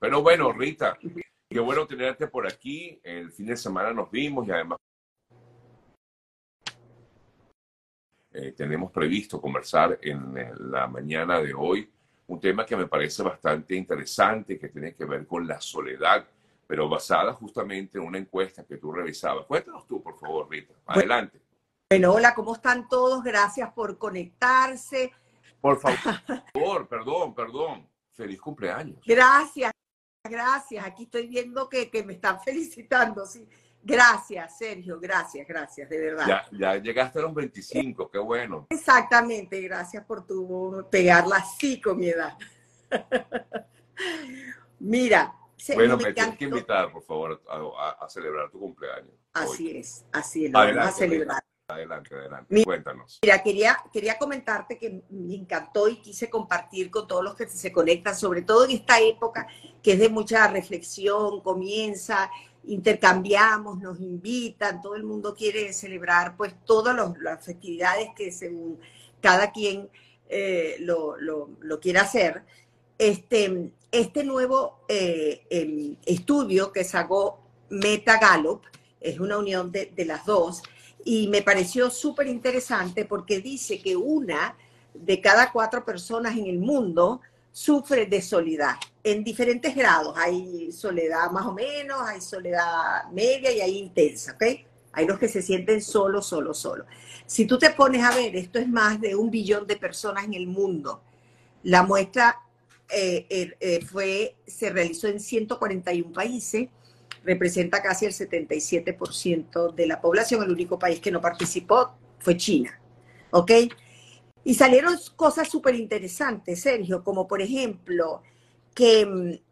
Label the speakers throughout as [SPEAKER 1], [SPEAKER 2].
[SPEAKER 1] Pero bueno, Rita, qué bueno tenerte por aquí. El fin de semana nos vimos y además eh, tenemos previsto conversar en la mañana de hoy un tema que me parece bastante interesante, que tiene que ver con la soledad, pero basada justamente en una encuesta que tú revisabas. Cuéntanos tú, por favor, Rita. Adelante.
[SPEAKER 2] Bueno, hola, ¿cómo están todos? Gracias por conectarse.
[SPEAKER 1] Por favor, perdón, perdón. Feliz cumpleaños.
[SPEAKER 2] Gracias, gracias. Aquí estoy viendo que, que me están felicitando, sí. Gracias, Sergio, gracias, gracias, de verdad.
[SPEAKER 1] Ya, ya llegaste a los 25, qué bueno.
[SPEAKER 2] Exactamente, gracias por tu pegarla así con mi edad. Mira,
[SPEAKER 1] bueno, me, tienes que invitar, por favor, a, celebrar tu cumpleaños.
[SPEAKER 2] Así es, así es, lo vamos a celebrar.
[SPEAKER 1] Adelante, adelante, cuéntanos.
[SPEAKER 2] Mira, quería, quería comentarte que me encantó y quise compartir con todos los que se conectan, sobre todo en esta época que es de mucha reflexión, comienza intercambiamos, nos invitan, todo el mundo quiere celebrar pues todas las festividades que según cada quien eh, lo, lo, lo, quiera hacer. Este, este nuevo eh, em, estudio que sacó Meta Gallup, es una unión de, de las dos, y me pareció súper interesante porque dice que una de cada cuatro personas en el mundo sufre de soledad en diferentes grados. Hay soledad más o menos, hay soledad media y hay intensa. Hay los que se sienten solo, solo, solo. Si tú te pones a ver, esto es más de un billón de personas en el mundo. La muestra eh, er, eh, fue, se realizó en 141 países, representa casi el 77% de la población. El único país que no participó fue China, ¿ok? Y salieron cosas súper interesantes, Sergio, como por ejemplo que mm,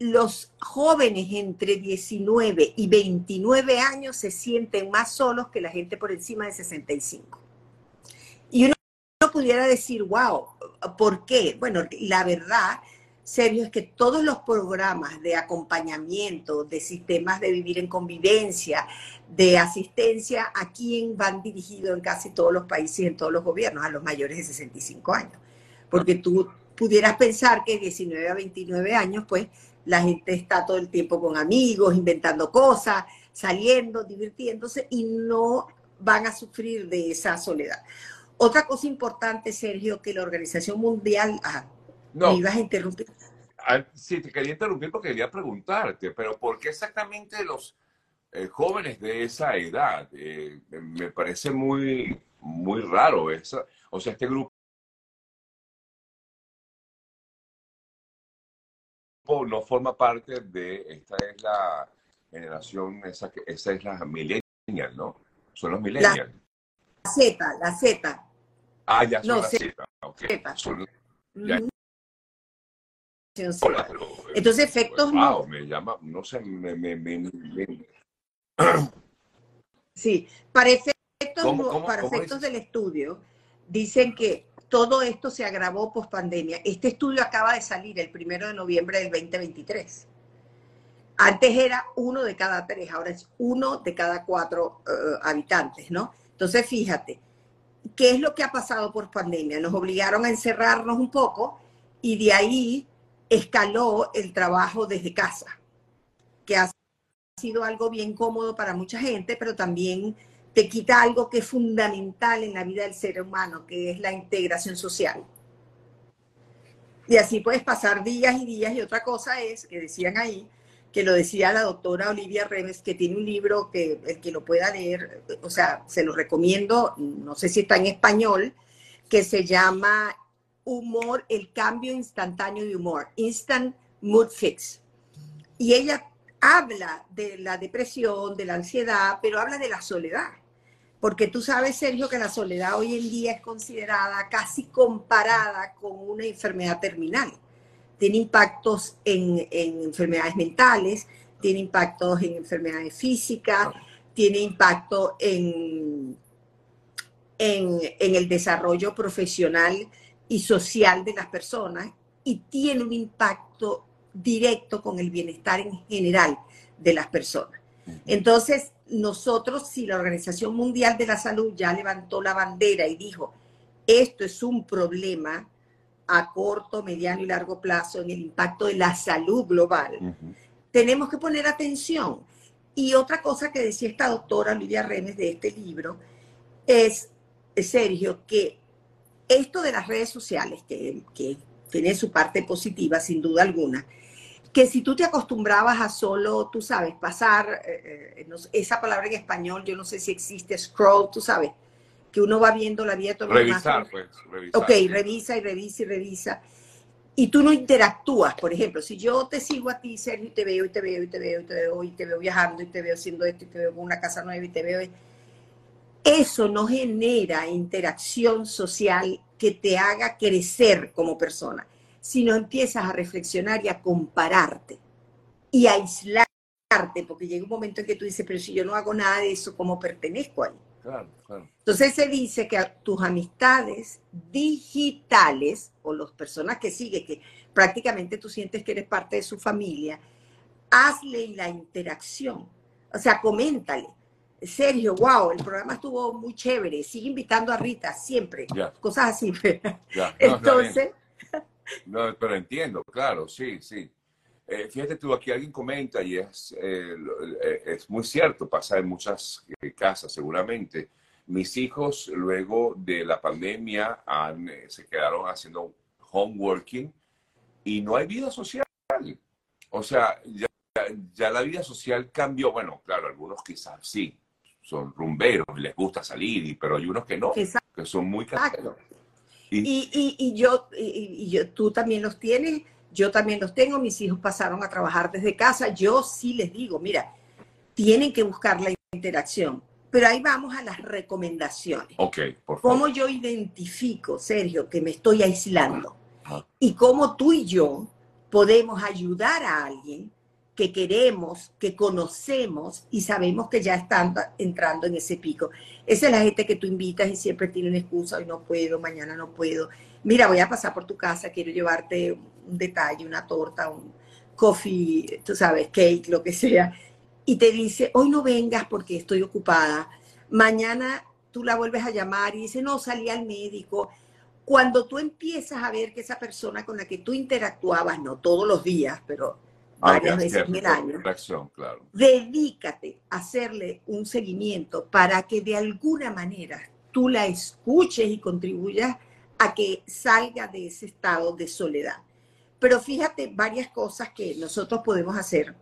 [SPEAKER 2] los jóvenes entre 19 y 29 años se sienten más solos que la gente por encima de 65. Y uno, uno pudiera decir, wow, ¿por qué? Bueno, la verdad Sergio, es que todos los programas de acompañamiento, de sistemas de vivir en convivencia, de asistencia, ¿a quién van dirigidos en casi todos los países y en todos los gobiernos? A los mayores de 65 años. Porque tú pudieras pensar que de 19 a 29 años, pues la gente está todo el tiempo con amigos, inventando cosas, saliendo, divirtiéndose y no van a sufrir de esa soledad. Otra cosa importante, Sergio, que la Organización Mundial... Ah, no. ¿Me ibas a interrumpir?
[SPEAKER 1] Ah, sí, te quería interrumpir porque quería preguntarte, pero ¿por qué exactamente los eh, jóvenes de esa edad? Eh, me parece muy, muy raro eso. O sea, este grupo no forma parte de, esta es la generación, esa, esa es la millennial, ¿no? Son los millennials.
[SPEAKER 2] La Z, la Z.
[SPEAKER 1] Ah, ya son no, la Z. Okay. Son,
[SPEAKER 2] entonces, efectos.
[SPEAKER 1] Wow, me llama, no sé, me. me,
[SPEAKER 2] Sí, para efectos, para efectos del estudio, dicen que todo esto se agravó post pandemia. Este estudio acaba de salir el primero de noviembre del 2023. Antes era uno de cada tres, ahora es uno de cada cuatro eh, habitantes, ¿no? Entonces, fíjate, ¿qué es lo que ha pasado por pandemia? Nos obligaron a encerrarnos un poco y de ahí escaló el trabajo desde casa, que ha sido algo bien cómodo para mucha gente, pero también te quita algo que es fundamental en la vida del ser humano, que es la integración social. Y así puedes pasar días y días. Y otra cosa es, que decían ahí, que lo decía la doctora Olivia Reves, que tiene un libro que el que lo pueda leer, o sea, se lo recomiendo, no sé si está en español, que se llama humor, el cambio instantáneo de humor, instant mood fix. Y ella habla de la depresión, de la ansiedad, pero habla de la soledad. Porque tú sabes, Sergio, que la soledad hoy en día es considerada casi comparada con una enfermedad terminal. Tiene impactos en, enfermedades mentales, tiene impactos en enfermedades físicas, tiene impacto en, en, en el desarrollo profesional y social de las personas y tiene un impacto directo con el bienestar en general de las personas. Entonces, nosotros, si la Organización Mundial de la Salud ya levantó la bandera y dijo, esto es un problema a corto, mediano y largo plazo en el impacto de la salud global, tenemos que poner atención. Y otra cosa que decía esta doctora Lidia Remes de este libro es, Sergio, que esto de las redes sociales, que, que tiene su parte positiva sin duda alguna, que si tú te acostumbrabas a solo, tú sabes, pasar, eh, eh, esa palabra en español, yo no sé si existe, scroll, tú sabes, que uno va viendo la vida de
[SPEAKER 1] todos Revisar, pues, revisar.
[SPEAKER 2] Ok, revisa y revisa y revisa. Y tú no interactúas, por ejemplo, si yo te sigo a ti, Sergio, y te veo, y te veo, y te veo, y te veo, y te veo viajando, y te veo haciendo esto, y te veo con una casa nueva, y te veo... Eso no genera interacción social que te haga crecer como persona sino empiezas a reflexionar y a compararte y a aislarte, porque llega un momento en que tú dices, pero si yo no hago nada de eso, ¿cómo pertenezco ahí? Claro, claro. Entonces se dice que tus amistades digitales o las personas que siguen, que prácticamente tú sientes que eres parte de su familia, hazle la interacción. O sea, coméntale. Sergio, wow, el programa estuvo muy chévere. Sigue invitando a Rita siempre. Cosas así. Entonces,
[SPEAKER 1] no, pero entiendo, claro, sí, sí. Eh, fíjate tú, aquí alguien comenta y es, eh, eh, es muy cierto, pasa en muchas casas seguramente. Mis hijos luego de la pandemia han, se quedaron haciendo homeworking y no hay vida social. O sea, ya, ya, la vida social cambió. Bueno, claro, algunos quizás sí, son rumberos, les gusta salir, pero hay unos que no, que son muy caseros.
[SPEAKER 2] Y, y, yo, y, yo, tú también los tienes, yo también los tengo, mis hijos pasaron a trabajar desde casa, yo sí les digo, mira, tienen que buscar la interacción. Pero ahí vamos a las recomendaciones.
[SPEAKER 1] Ok, por
[SPEAKER 2] favor. ¿Cómo yo identifico, Sergio, que me estoy aislando? Y cómo tú y yo podemos ayudar a alguien que queremos, que conocemos y sabemos que ya están entrando en ese pico. Esa es la gente que tú invitas y siempre tienen excusa, hoy no puedo, mañana no puedo. Mira, voy a pasar por tu casa, quiero llevarte un detalle, una torta, un coffee, tú sabes, cake, lo que sea. Y te dice, hoy no vengas porque estoy ocupada. Mañana tú la vuelves a llamar y dice, no, salí al médico. Cuando tú empiezas a ver que esa persona con la que tú interactuabas, no todos los días, pero varias veces en el año,
[SPEAKER 1] claro.
[SPEAKER 2] dedícate a hacerle un seguimiento para que de alguna manera tú la escuches y contribuyas a que salga de ese estado de soledad. Pero fíjate varias cosas que nosotros podemos hacer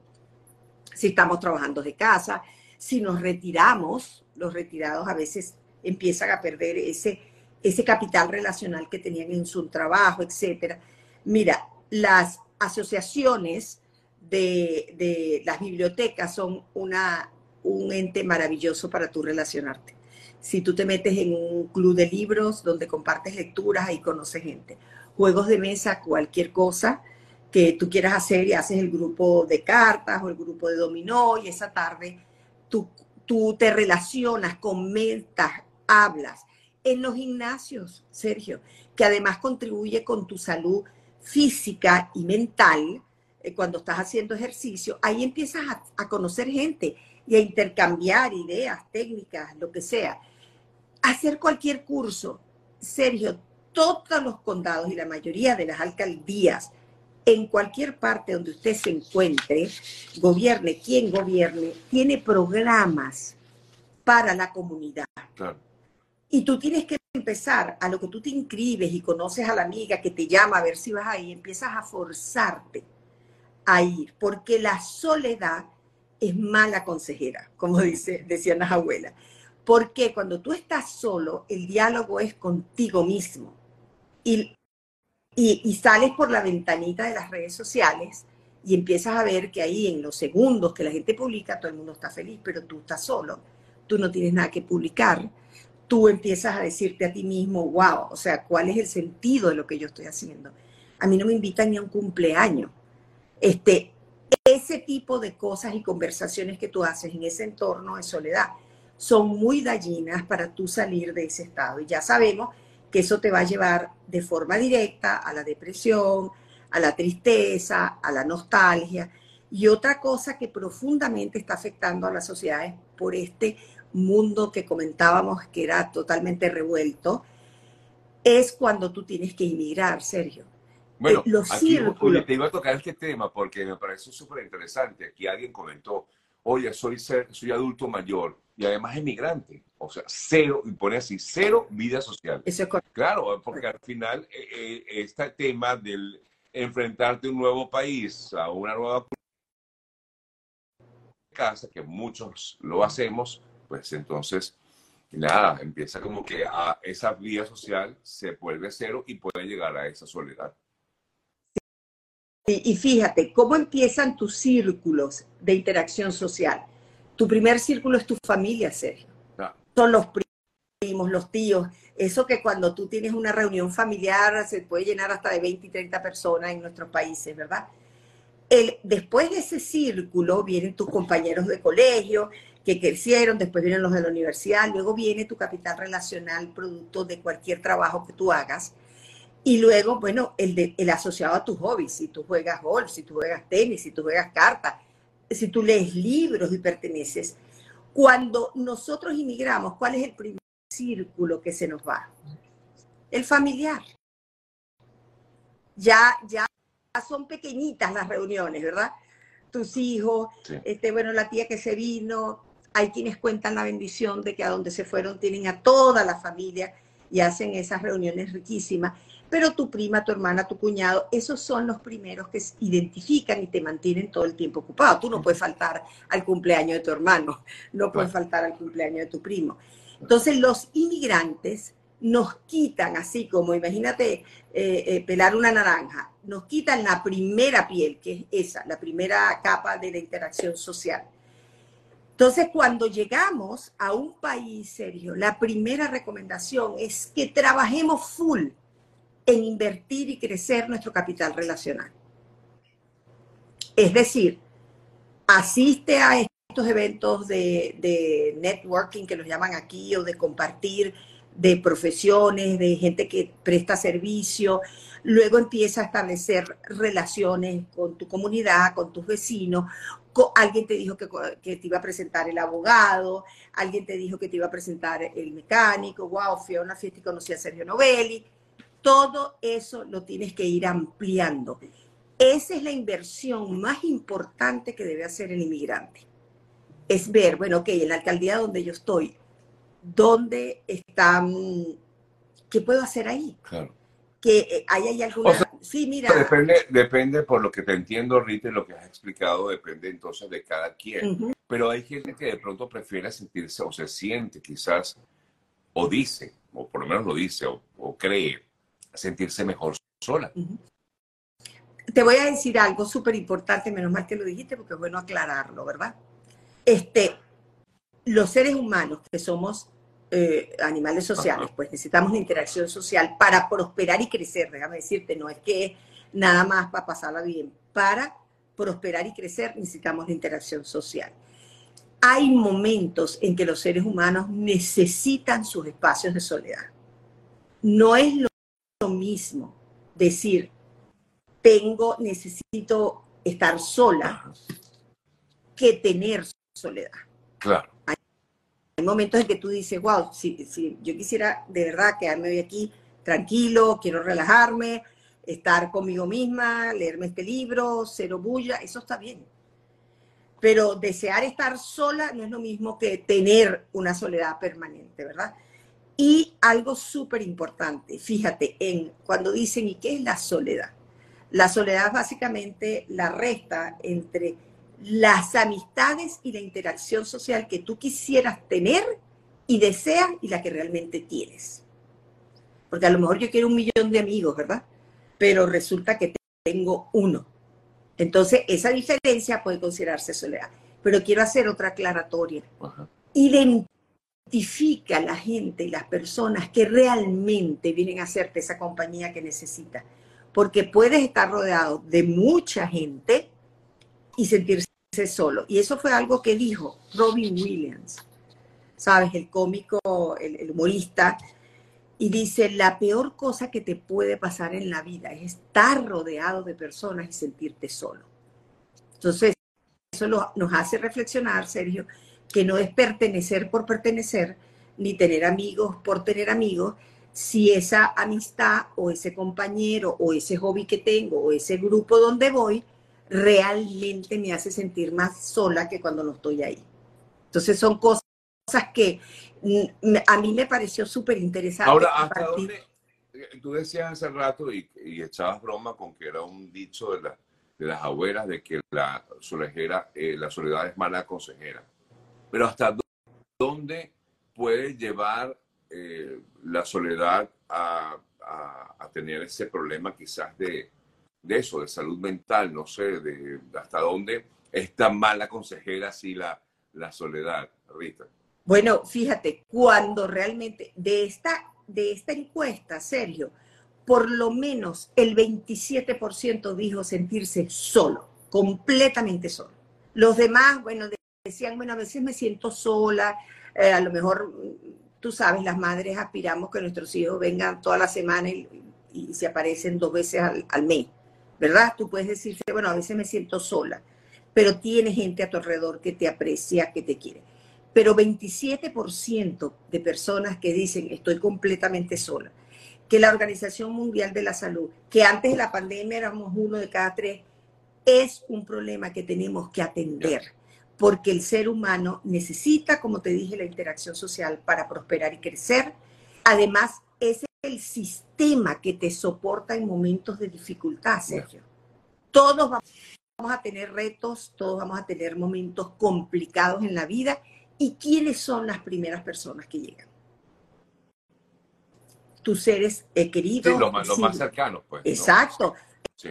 [SPEAKER 2] si estamos trabajando de casa, si nos retiramos, los retirados a veces empiezan a perder ese, ese capital relacional que tenían en su trabajo, etc. Mira, las asociaciones de, las bibliotecas son una, un ente maravilloso para tú relacionarte. Si tú te metes en un club de libros donde compartes lecturas, y conoces gente. Juegos de mesa, cualquier cosa que tú quieras hacer y haces el grupo de cartas o el grupo de dominó y esa tarde tú, tú te relacionas, comentas, hablas. En los gimnasios, Sergio, que además contribuye con tu salud física y mental, eh, cuando estás haciendo ejercicio, ahí empiezas a, conocer gente y a intercambiar ideas, técnicas, lo que sea. Hacer cualquier curso, Sergio, todos los condados y la mayoría de las alcaldías, en cualquier parte donde usted se encuentre, gobierne quien gobierne, tiene programas para la comunidad. Y tú tienes que empezar a lo que tú te inscribes y conoces a la amiga que te llama a ver si vas ahí, empiezas a forzarte porque la soledad es mala consejera, como dice, decían las abuelas. Porque cuando tú estás solo, el diálogo es contigo mismo. Y, y, sales por la ventanita de las redes sociales y empiezas a ver que ahí en los segundos que la gente publica, todo el mundo está feliz, pero tú estás solo, tú no tienes nada que publicar, tú empiezas a decirte a ti mismo, wow, o sea, ¿cuál es el sentido de lo que yo estoy haciendo? A mí no me invitan ni a un cumpleaños, este, ese tipo de cosas y conversaciones que tú haces en ese entorno de soledad son muy dañinas para tú salir de ese estado. Y ya sabemos que eso te va a llevar de forma directa a la depresión, a la tristeza, a la nostalgia. Y otra cosa que profundamente está afectando a las sociedades por este mundo que comentábamos que era totalmente revuelto, es cuando tú tienes que emigrar, Sergio.
[SPEAKER 1] Bueno, eh, los aquí te iba a tocar este tema porque me parece súper interesante. Aquí alguien comentó, oye, soy, soy adulto mayor y además emigrante. O sea, cero, y pone así, cero vida social.
[SPEAKER 2] Eso es
[SPEAKER 1] claro, porque al final eh, eh, este tema del enfrentarte a un nuevo país, a una nueva casa, que muchos lo hacemos, pues entonces, nada, empieza como que a esa vida social se vuelve cero y puede llegar a esa soledad.
[SPEAKER 2] Y, fíjate, ¿cómo empiezan tus círculos de interacción social? Tu primer círculo es tu familia, Sergio. Ah. Son los primos, los tíos. Eso que cuando tú tienes una reunión familiar se puede llenar hasta de 20 y 30 personas en nuestros países, ¿verdad? El, después de ese círculo vienen tus compañeros de colegio que crecieron, después vienen los de la universidad, luego viene tu capital relacional, producto de cualquier trabajo que tú hagas. Y luego, bueno, el, de, el asociado a tus hobbies, si tú juegas golf, si tú juegas tenis, si tú juegas cartas, si tú lees libros y perteneces. Cuando nosotros inmigramos, ¿cuál es el primer círculo que se nos va? El familiar. Ya, ya son pequeñitas las reuniones, ¿verdad? Tus hijos, este, bueno, la tía que se vino, hay quienes cuentan la bendición de que a donde se fueron tienen a toda la familia y hacen esas reuniones riquísimas pero tu prima, tu hermana, tu cuñado, esos son los primeros que se identifican y te mantienen todo el tiempo ocupado. Tú no puedes faltar al cumpleaños de tu hermano, no puedes faltar al cumpleaños de tu primo. Entonces los inmigrantes nos quitan, así como imagínate eh, eh, pelar una naranja, nos quitan la primera piel, que es esa, la primera capa de la interacción social. Entonces, cuando llegamos a un país, Sergio, la primera recomendación es que trabajemos full en invertir y crecer nuestro capital relacional. Es decir, asiste a estos eventos de, networking que los llaman aquí o de compartir de profesiones, de gente que presta servicio, luego empieza a establecer relaciones con tu comunidad, con tus vecinos, alguien te dijo que, que, te iba a presentar el abogado, alguien te dijo que te iba a presentar el mecánico, wow, fui a una fiesta y conocí a Sergio Novelli, todo eso lo tienes que ir ampliando. Esa es la inversión más importante que debe hacer el inmigrante. Es ver, bueno, ok, en la alcaldía donde yo estoy, ¿dónde están? ¿Qué puedo hacer ahí?
[SPEAKER 1] Claro.
[SPEAKER 2] Que eh, hay, alguna... sí, mira...
[SPEAKER 1] Depende, depende, por lo que te entiendo, Rita, y lo que has explicado, depende entonces de cada quien. Pero hay gente que de pronto prefiere sentirse o se siente quizás, o dice, o por lo menos lo dice, o cree, sentirse mejor sola.
[SPEAKER 2] Te voy a decir algo súper importante, menos mal que lo dijiste, porque es bueno aclararlo, ¿verdad? Este, los seres humanos que somos eh, animales sociales, pues necesitamos la interacción social para prosperar y crecer, déjame decirte, no es que nada más para pasarla bien, para prosperar y crecer necesitamos la interacción social. Hay momentos en que los seres humanos necesitan sus espacios de soledad. No es lo lo mismo decir, tengo, necesito estar sola, que tener soledad.
[SPEAKER 1] Claro.
[SPEAKER 2] Hay, momentos en que tú dices, wow, si, si yo quisiera de verdad quedarme hoy aquí tranquilo, quiero relajarme, estar conmigo misma, leerme este libro, cero bulla, eso está bien. Pero desear estar sola no es lo mismo que tener una soledad permanente, ¿verdad? Y algo súper importante, fíjate, en cuando dicen, ¿y qué es la soledad? La soledad es básicamente la resta entre las amistades y la interacción social que tú quisieras tener y deseas y la que realmente tienes. Porque a lo mejor yo quiero un millón de amigos, ¿verdad? Pero resulta que tengo uno. Entonces, esa diferencia puede considerarse soledad. Pero quiero hacer otra aclaratoria identifica la gente y las personas que realmente vienen a hacerte esa compañía que necesitas. Porque puedes estar rodeado de mucha gente y sentirse solo. Y eso fue algo que dijo Robin Williams, ¿sabes? El cómico, el, humorista. Y dice, la peor cosa que te puede pasar en la vida es estar rodeado de personas y sentirte solo. Entonces, eso nos hace reflexionar, Sergio, que no es pertenecer por pertenecer, ni tener amigos por tener amigos, si esa amistad o ese compañero o ese hobby que tengo o ese grupo donde voy realmente me hace sentir más sola que cuando no estoy ahí. Entonces son cosas que mm, a mí me pareció súper interesante.
[SPEAKER 1] Ahora, ¿hasta dónde? Eh, tú decías hace rato y, echabas broma con que era un dicho de, de las abuelas de que la, solejera, eh, la soledad es mala consejera. Pero ¿hasta dónde puede llevar eh, la soledad a, tener ese problema quizás de, eso, de salud mental? No sé, de hasta dónde es tan mala consejera si la, la soledad, Rita.
[SPEAKER 2] Bueno, fíjate, cuando realmente de esta, de esta encuesta, Sergio, por lo menos el 27% dijo sentirse solo, completamente solo. Los demás, bueno, decían, bueno, a veces me siento sola, eh, a lo mejor, tú sabes, las madres aspiramos que nuestros hijos vengan toda la semana y, se aparecen dos veces al, mes, ¿verdad? Tú puedes decirse, bueno, a veces me siento sola, pero tienes gente a tu alrededor que te aprecia, que te quiere pero 27% de personas que dicen estoy completamente sola, que la Organización Mundial de la Salud, que antes de la pandemia éramos uno de cada tres, es un problema que tenemos que atender, porque el ser humano necesita, como te dije, la interacción social para prosperar y crecer. Además, es el sistema que te soporta en momentos de dificultad, Sergio. Todos vamos a tener retos, todos vamos a tener momentos complicados en la vida ¿Y quiénes son las primeras personas que llegan? Tus seres queridos.
[SPEAKER 1] Sí, los, más cercanos, pues.
[SPEAKER 2] Exacto.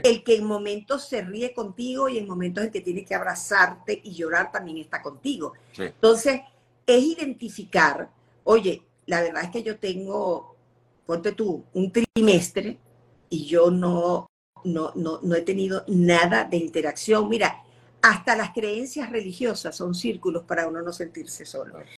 [SPEAKER 2] El que en momentos se ríe contigo y en momentos en que tiene que abrazarte y llorar también está contigo. Entonces, es identificar, oye, la verdad es que yo tengo, ponte tú, un trimestre y yo no, no, no, no he tenido nada de interacción. Mira, hasta las creencias religiosas son círculos para uno no sentirse solo.